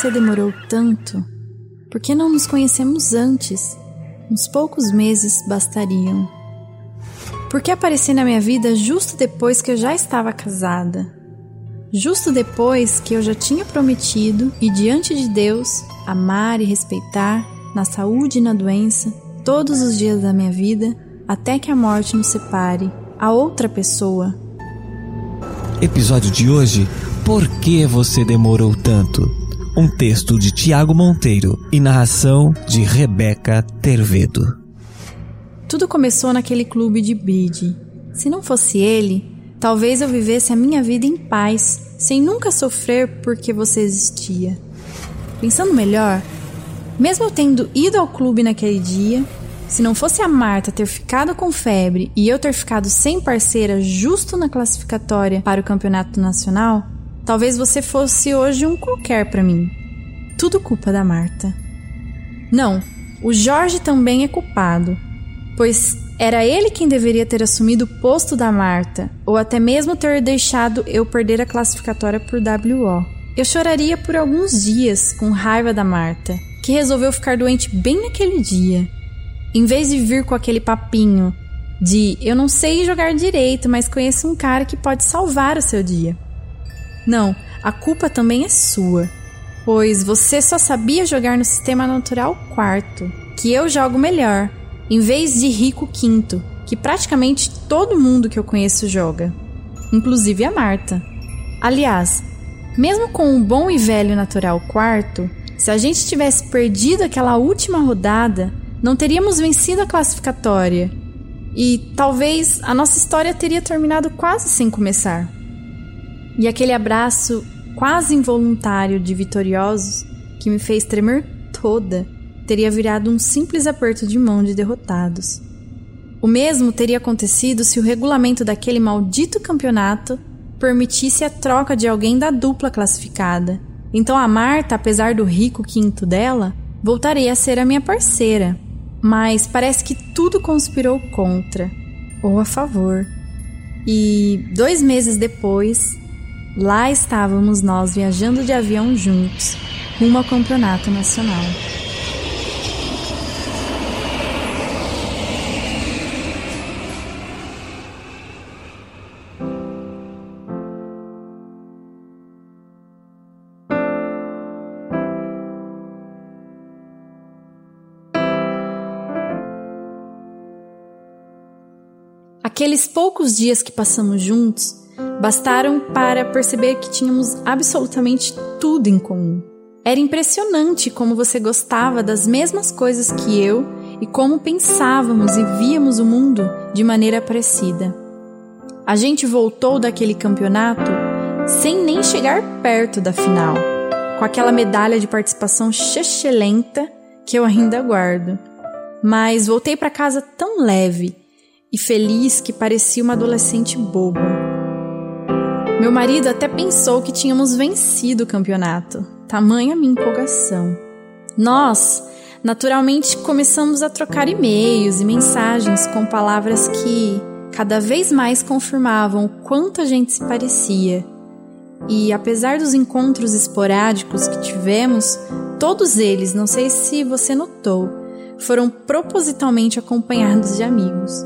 Você demorou tanto? Por que não nos conhecemos antes? Uns poucos meses bastariam. Por que apareci na minha vida justo depois que eu já estava casada? Justo depois que eu já tinha prometido e diante de Deus amar e respeitar, na saúde e na doença, todos os dias da minha vida, até que a morte nos separe, a outra pessoa. Episódio de hoje: Por que você demorou tanto? Um texto de Tiago Monteiro e narração de Rebeca Tervedo. Tudo começou naquele clube de bridge. Se não fosse ele, talvez eu vivesse a minha vida em paz, sem nunca sofrer porque você existia. Pensando melhor, mesmo eu tendo ido ao clube naquele dia, se não fosse a Marta ter ficado com febre e eu ter ficado sem parceira justo na classificatória para o campeonato nacional, talvez você fosse hoje um qualquer para mim. Tudo culpa da Marta. Não, o Jorge também é culpado, pois era ele quem deveria ter assumido o posto da Marta, ou até mesmo ter deixado eu perder a classificatória por WO. Eu choraria por alguns dias com raiva da Marta, que resolveu ficar doente bem naquele dia. Em vez de vir com aquele papinho de eu não sei jogar direito, mas conheço um cara que pode salvar o seu dia. Não, a culpa também é sua, pois você só sabia jogar no sistema natural quarto, que eu jogo melhor, em vez de rico quinto, que praticamente todo mundo que eu conheço joga, inclusive a Marta. Aliás, mesmo com um bom e velho natural quarto, se a gente tivesse perdido aquela última rodada, não teríamos vencido a classificatória e talvez a nossa história teria terminado quase sem começar. E aquele abraço quase involuntário de vitoriosos que me fez tremer toda teria virado um simples aperto de mão de derrotados. O mesmo teria acontecido se o regulamento daquele maldito campeonato permitisse a troca de alguém da dupla classificada então a Marta, apesar do rico quinto dela, voltaria a ser a minha parceira. Mas parece que tudo conspirou contra ou a favor. E dois meses depois, lá estávamos nós viajando de avião juntos, rumo ao campeonato nacional. Aqueles poucos dias que passamos juntos bastaram para perceber que tínhamos absolutamente tudo em comum. Era impressionante como você gostava das mesmas coisas que eu e como pensávamos e víamos o mundo de maneira parecida. A gente voltou daquele campeonato sem nem chegar perto da final, com aquela medalha de participação chechelenta que eu ainda guardo. Mas voltei para casa tão leve e feliz que parecia uma adolescente boba. Meu marido até pensou que tínhamos vencido o campeonato, tamanha minha empolgação. Nós, naturalmente, começamos a trocar e-mails e mensagens com palavras que cada vez mais confirmavam o quanto a gente se parecia. E apesar dos encontros esporádicos que tivemos, todos eles, não sei se você notou, foram propositalmente acompanhados de amigos.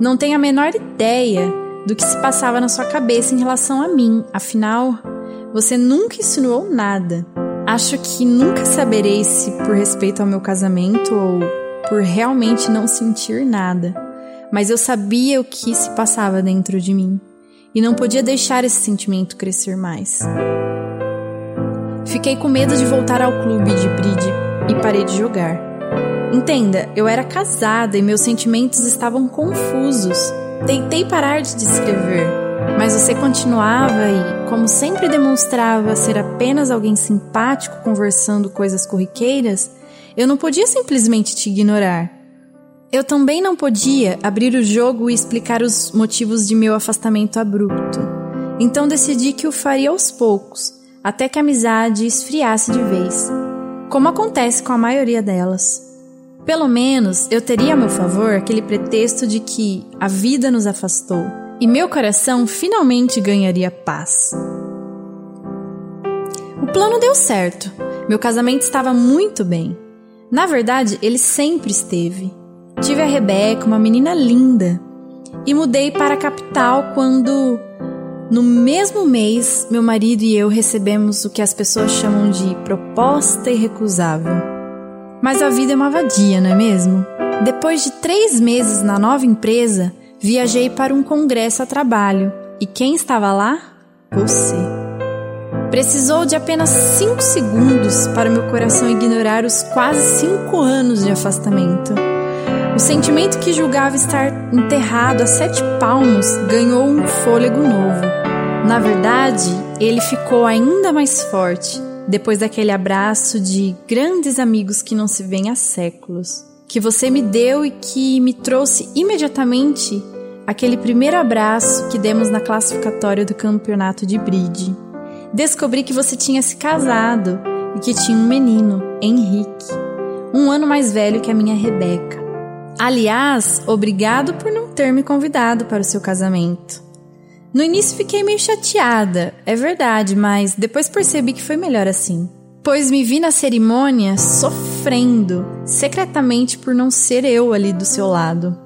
Não tenho a menor ideia do que se passava na sua cabeça em relação a mim, afinal, você nunca insinuou nada. Acho que nunca saberei se por respeito ao meu casamento ou por realmente não sentir nada, mas eu sabia o que se passava dentro de mim e não podia deixar esse sentimento crescer mais. Fiquei com medo de voltar ao clube de bridge e parei de jogar. Entenda, eu era casada e meus sentimentos estavam confusos. Tentei parar de descrever, mas você continuava e, como sempre demonstrava ser apenas alguém simpático conversando coisas corriqueiras, eu não podia simplesmente te ignorar. Eu também não podia abrir o jogo e explicar os motivos de meu afastamento abrupto. Então decidi que o faria aos poucos, até que a amizade esfriasse de vez, como acontece com a maioria delas. Pelo menos eu teria a meu favor aquele pretexto de que a vida nos afastou e meu coração finalmente ganharia paz. O plano deu certo. Meu casamento estava muito bem. Na verdade, ele sempre esteve. Tive a Rebeca, uma menina linda, e mudei para a capital quando, no mesmo mês, meu marido e eu recebemos o que as pessoas chamam de proposta irrecusável. Mas a vida é uma vadia, não é mesmo? Depois de três meses na nova empresa, viajei para um congresso a trabalho. E quem estava lá? Você. Precisou de apenas cinco segundos para meu coração ignorar os quase cinco anos de afastamento. O sentimento que julgava estar enterrado a sete palmos ganhou um fôlego novo. Na verdade, ele ficou ainda mais forte depois daquele abraço de grandes amigos que não se vêem há séculos, que você me deu e que me trouxe imediatamente aquele primeiro abraço que demos na classificatória do campeonato de bridge. Descobri que você tinha se casado e que tinha um menino, Henrique, um ano mais velho que a minha Rebeca. Aliás, obrigado por não ter me convidado para o seu casamento. No início fiquei meio chateada, é verdade, mas depois percebi que foi melhor assim. Pois me vi na cerimônia sofrendo, secretamente por não ser eu ali do seu lado.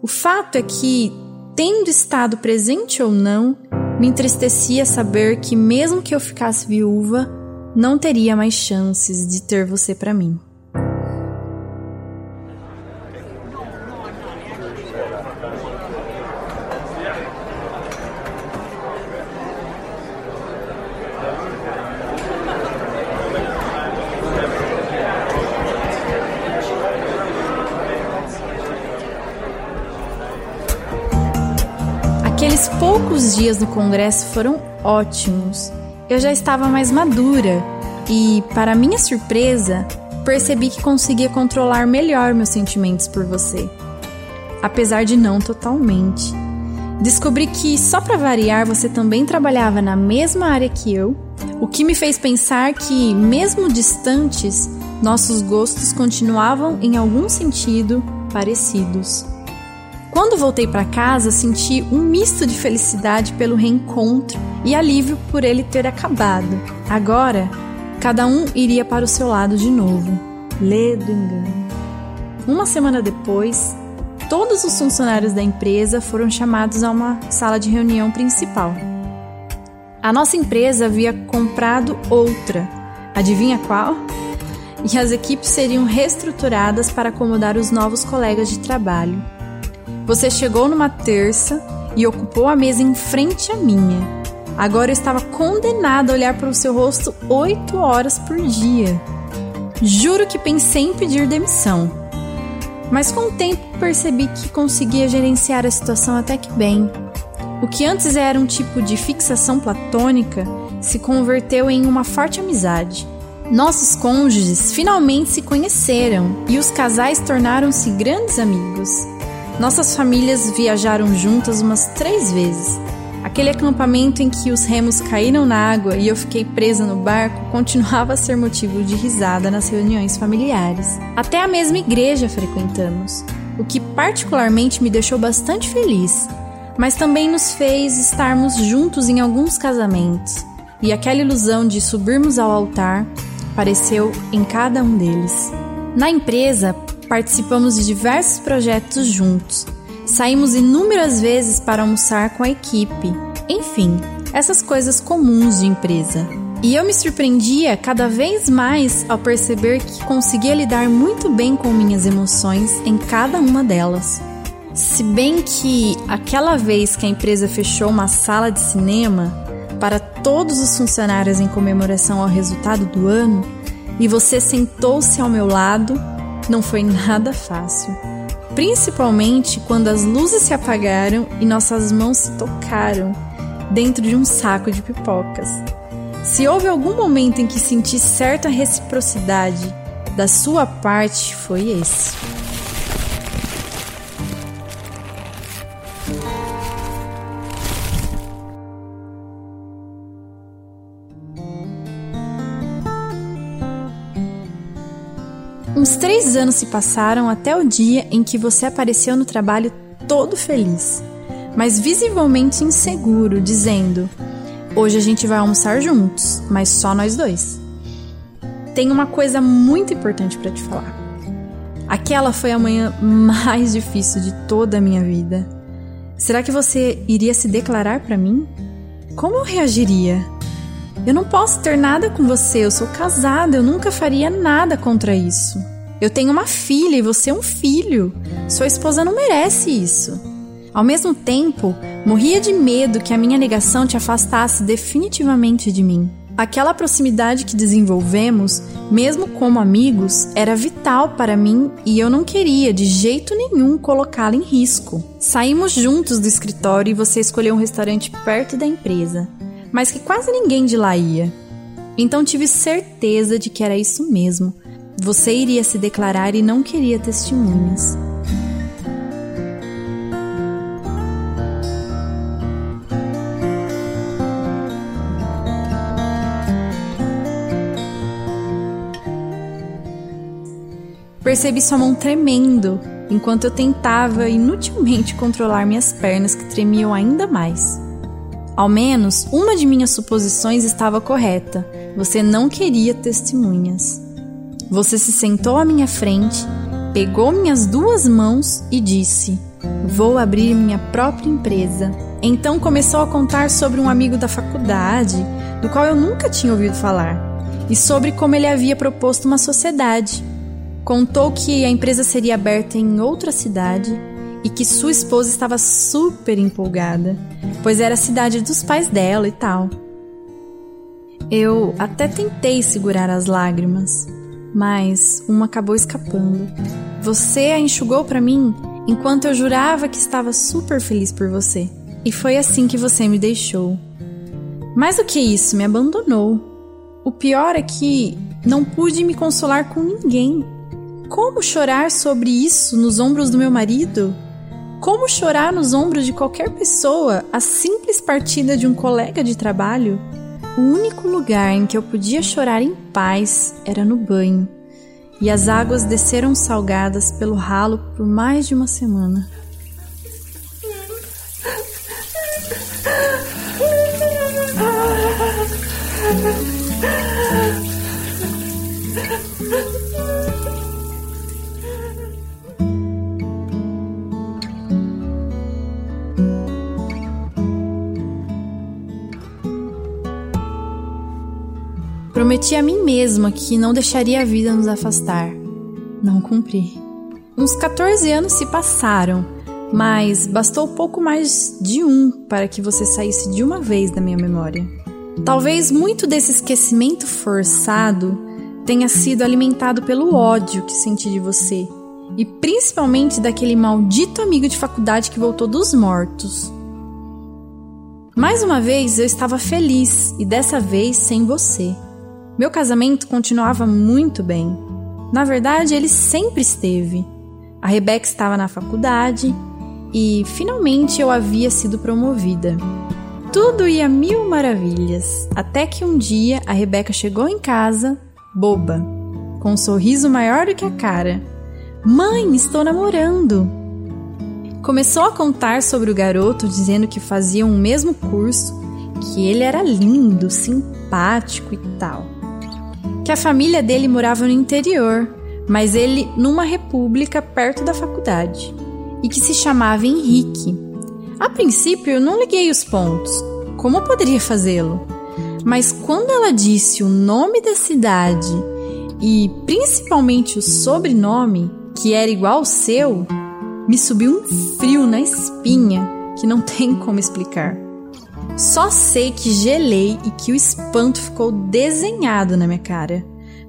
O fato é que, tendo estado presente ou não, me entristecia saber que, mesmo que eu ficasse viúva, não teria mais chances de ter você para mim. Aqueles poucos dias no congresso foram ótimos. Eu já estava mais madura e, para minha surpresa, percebi que conseguia controlar melhor meus sentimentos por você. Apesar de não totalmente. Descobri que, só para variar, você também trabalhava na mesma área que eu, o que me fez pensar que, mesmo distantes, nossos gostos continuavam, em algum sentido, parecidos. Quando voltei para casa, senti um misto de felicidade pelo reencontro e alívio por ele ter acabado. Agora, cada um iria para o seu lado de novo. Lê do engano. Uma semana depois, todos os funcionários da empresa foram chamados a uma sala de reunião principal. A nossa empresa havia comprado outra. Adivinha qual? E as equipes seriam reestruturadas para acomodar os novos colegas de trabalho. Você chegou numa terça e ocupou a mesa em frente à minha. Agora eu estava condenado a olhar para o seu rosto oito horas por dia. Juro que pensei em pedir demissão. Mas com o tempo percebi que conseguia gerenciar a situação até que bem. O que antes era um tipo de fixação platônica se converteu em uma forte amizade. Nossos cônjuges finalmente se conheceram e os casais tornaram-se grandes amigos. Nossas famílias viajaram juntas umas três vezes. Aquele acampamento em que os remos caíram na água e eu fiquei presa no barco continuava a ser motivo de risada nas reuniões familiares. Até a mesma igreja frequentamos, o que particularmente me deixou bastante feliz, mas também nos fez estarmos juntos em alguns casamentos, e aquela ilusão de subirmos ao altar apareceu em cada um deles. Na empresa, participamos de diversos projetos juntos. Saímos inúmeras vezes para almoçar com a equipe. Enfim, essas coisas comuns de empresa. E eu me surpreendia cada vez mais ao perceber que conseguia lidar muito bem com minhas emoções em cada uma delas. Se bem que aquela vez que a empresa fechou uma sala de cinema para todos os funcionários em comemoração ao resultado do ano e você sentou-se ao meu lado não foi nada fácil. Principalmente quando as luzes se apagaram e nossas mãos se tocaram dentro de um saco de pipocas. Se houve algum momento em que senti certa reciprocidade da sua parte, foi esse. Uns três anos se passaram até o dia em que você apareceu no trabalho todo feliz, mas visivelmente inseguro, dizendo: Hoje a gente vai almoçar juntos, mas só nós dois. Tem uma coisa muito importante para te falar. Aquela foi a manhã mais difícil de toda a minha vida. Será que você iria se declarar para mim? Como eu reagiria? Eu não posso ter nada com você, eu sou casada, eu nunca faria nada contra isso. Eu tenho uma filha e você é um filho. Sua esposa não merece isso. Ao mesmo tempo, morria de medo que a minha negação te afastasse definitivamente de mim. Aquela proximidade que desenvolvemos, mesmo como amigos, era vital para mim e eu não queria de jeito nenhum colocá-la em risco. Saímos juntos do escritório e você escolheu um restaurante perto da empresa, mas que quase ninguém de lá ia. Então tive certeza de que era isso mesmo. Você iria se declarar e não queria testemunhas. Percebi sua mão tremendo enquanto eu tentava inutilmente controlar minhas pernas que tremiam ainda mais. Ao menos uma de minhas suposições estava correta. Você não queria testemunhas. Você se sentou à minha frente, pegou minhas duas mãos e disse: Vou abrir minha própria empresa. Então começou a contar sobre um amigo da faculdade, do qual eu nunca tinha ouvido falar, e sobre como ele havia proposto uma sociedade Contou que a empresa seria aberta em outra cidade e que sua esposa estava super empolgada, pois era a cidade dos pais dela e tal. Eu até tentei segurar as lágrimas, mas uma acabou escapando. Você a enxugou para mim enquanto eu jurava que estava super feliz por você. E foi assim que você me deixou. Mais do que isso, me abandonou. O pior é que não pude me consolar com ninguém. Como chorar sobre isso nos ombros do meu marido? Como chorar nos ombros de qualquer pessoa a simples partida de um colega de trabalho? O único lugar em que eu podia chorar em paz era no banho, e as águas desceram salgadas pelo ralo por mais de uma semana. Prometi a mim mesma que não deixaria a vida nos afastar. Não cumpri. Uns 14 anos se passaram, mas bastou pouco mais de um para que você saísse de uma vez da minha memória. Talvez muito desse esquecimento forçado tenha sido alimentado pelo ódio que senti de você, e principalmente daquele maldito amigo de faculdade que voltou dos mortos. Mais uma vez eu estava feliz e dessa vez sem você. Meu casamento continuava muito bem. Na verdade, ele sempre esteve. A Rebeca estava na faculdade e finalmente eu havia sido promovida. Tudo ia mil maravilhas, até que um dia a Rebeca chegou em casa, boba, com um sorriso maior do que a cara. Mãe, estou namorando! Começou a contar sobre o garoto, dizendo que faziam o mesmo curso, que ele era lindo, simpático e tal que a família dele morava no interior, mas ele numa república perto da faculdade, e que se chamava Henrique. A princípio eu não liguei os pontos. Como poderia fazê-lo? Mas quando ela disse o nome da cidade e principalmente o sobrenome, que era igual ao seu, me subiu um frio na espinha que não tem como explicar. Só sei que gelei e que o espanto ficou desenhado na minha cara.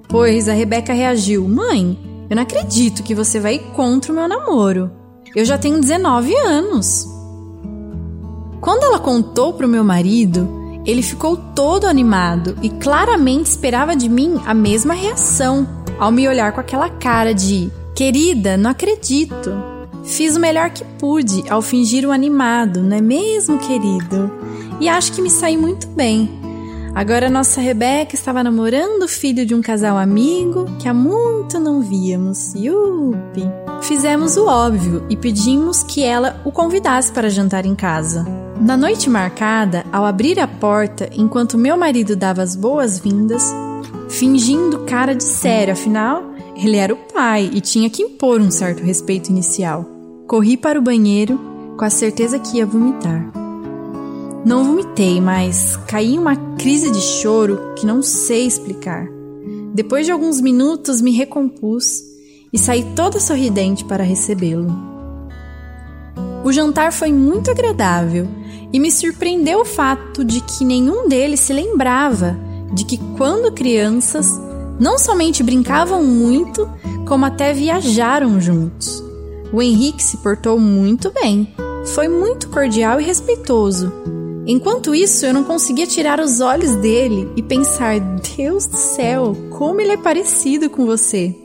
Pois a Rebeca reagiu: Mãe, eu não acredito que você vai contra o meu namoro. Eu já tenho 19 anos. Quando ela contou para o meu marido, ele ficou todo animado e claramente esperava de mim a mesma reação ao me olhar com aquela cara de: Querida, não acredito. Fiz o melhor que pude ao fingir o animado, não é mesmo, querido? e acho que me saí muito bem. Agora nossa Rebeca estava namorando o filho de um casal amigo que há muito não víamos. Yupi! Fizemos o óbvio e pedimos que ela o convidasse para jantar em casa. Na noite marcada, ao abrir a porta, enquanto meu marido dava as boas-vindas, fingindo cara de sério, afinal, ele era o pai e tinha que impor um certo respeito inicial. Corri para o banheiro com a certeza que ia vomitar. Não vomitei, mas caí em uma crise de choro que não sei explicar. Depois de alguns minutos, me recompus e saí toda sorridente para recebê-lo. O jantar foi muito agradável e me surpreendeu o fato de que nenhum deles se lembrava de que, quando crianças, não somente brincavam muito, como até viajaram juntos. O Henrique se portou muito bem, foi muito cordial e respeitoso. Enquanto isso, eu não conseguia tirar os olhos dele e pensar: Deus do céu, como ele é parecido com você.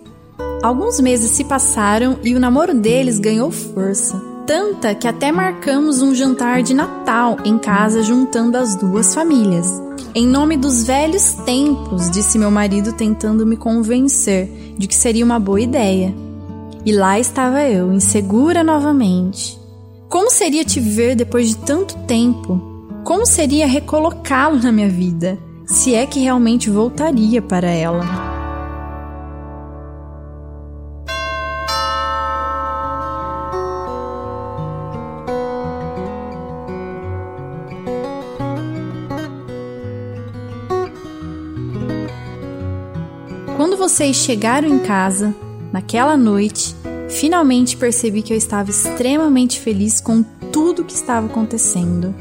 Alguns meses se passaram e o namoro deles ganhou força tanta que até marcamos um jantar de Natal em casa juntando as duas famílias. Em nome dos velhos tempos, disse meu marido tentando me convencer de que seria uma boa ideia. E lá estava eu, insegura novamente. Como seria te ver depois de tanto tempo? Como seria recolocá-lo na minha vida? Se é que realmente voltaria para ela. Quando vocês chegaram em casa, naquela noite, finalmente percebi que eu estava extremamente feliz com tudo que estava acontecendo.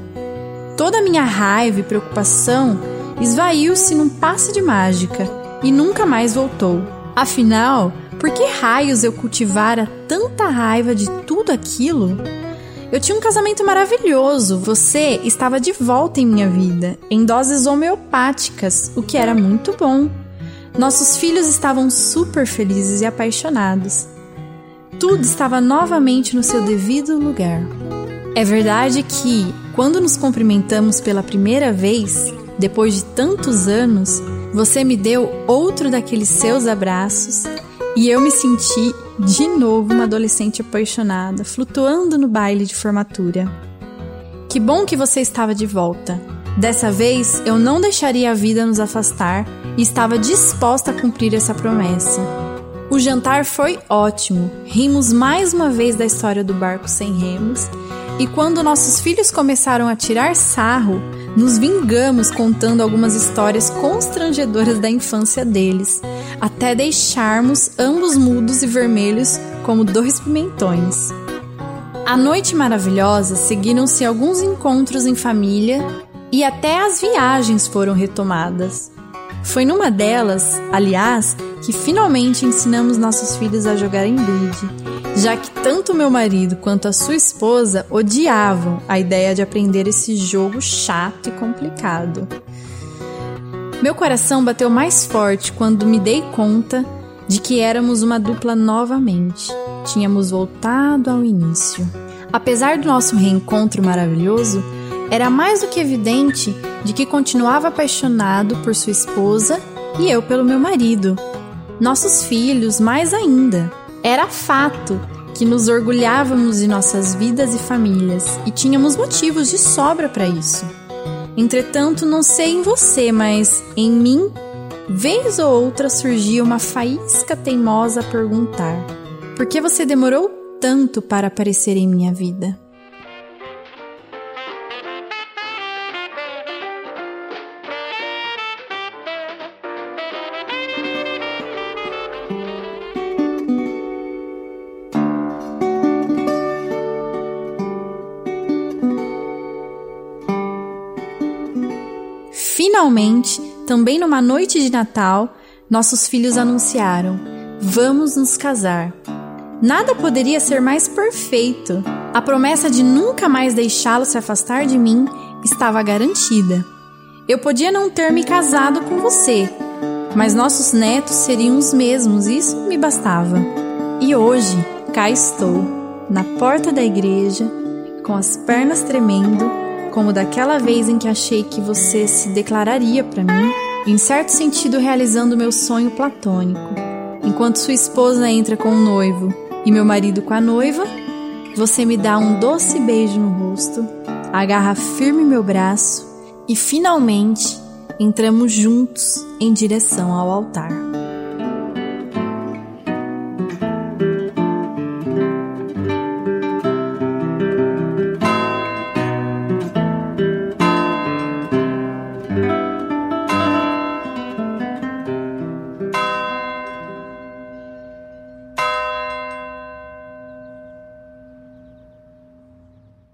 Toda a minha raiva e preocupação esvaiu-se num passe de mágica e nunca mais voltou. Afinal, por que raios eu cultivara tanta raiva de tudo aquilo? Eu tinha um casamento maravilhoso, você estava de volta em minha vida, em doses homeopáticas, o que era muito bom. Nossos filhos estavam super felizes e apaixonados. Tudo estava novamente no seu devido lugar. É verdade que, quando nos cumprimentamos pela primeira vez, depois de tantos anos, você me deu outro daqueles seus abraços e eu me senti de novo uma adolescente apaixonada, flutuando no baile de formatura. Que bom que você estava de volta. Dessa vez eu não deixaria a vida nos afastar e estava disposta a cumprir essa promessa. O jantar foi ótimo, rimos mais uma vez da história do barco sem remos, e quando nossos filhos começaram a tirar sarro, nos vingamos contando algumas histórias constrangedoras da infância deles, até deixarmos ambos mudos e vermelhos como dois pimentões. A noite maravilhosa seguiram-se alguns encontros em família e até as viagens foram retomadas. Foi numa delas, aliás, que finalmente ensinamos nossos filhos a jogarem bridge, já que tanto meu marido quanto a sua esposa odiavam a ideia de aprender esse jogo chato e complicado. Meu coração bateu mais forte quando me dei conta de que éramos uma dupla novamente. Tínhamos voltado ao início. Apesar do nosso reencontro maravilhoso, era mais do que evidente de que continuava apaixonado por sua esposa e eu pelo meu marido. Nossos filhos, mais ainda. Era fato que nos orgulhávamos de nossas vidas e famílias e tínhamos motivos de sobra para isso. Entretanto, não sei em você, mas em mim, vez ou outra surgia uma faísca teimosa a perguntar: por que você demorou tanto para aparecer em minha vida? Finalmente, também numa noite de Natal, nossos filhos anunciaram: Vamos nos casar. Nada poderia ser mais perfeito. A promessa de nunca mais deixá-lo se afastar de mim estava garantida. Eu podia não ter me casado com você, mas nossos netos seriam os mesmos, isso me bastava. E hoje, cá estou, na porta da igreja, com as pernas tremendo, como daquela vez em que achei que você se declararia para mim, em certo sentido realizando meu sonho platônico. Enquanto sua esposa entra com o noivo e meu marido com a noiva, você me dá um doce beijo no rosto agarra firme meu braço e finalmente entramos juntos em direção ao altar.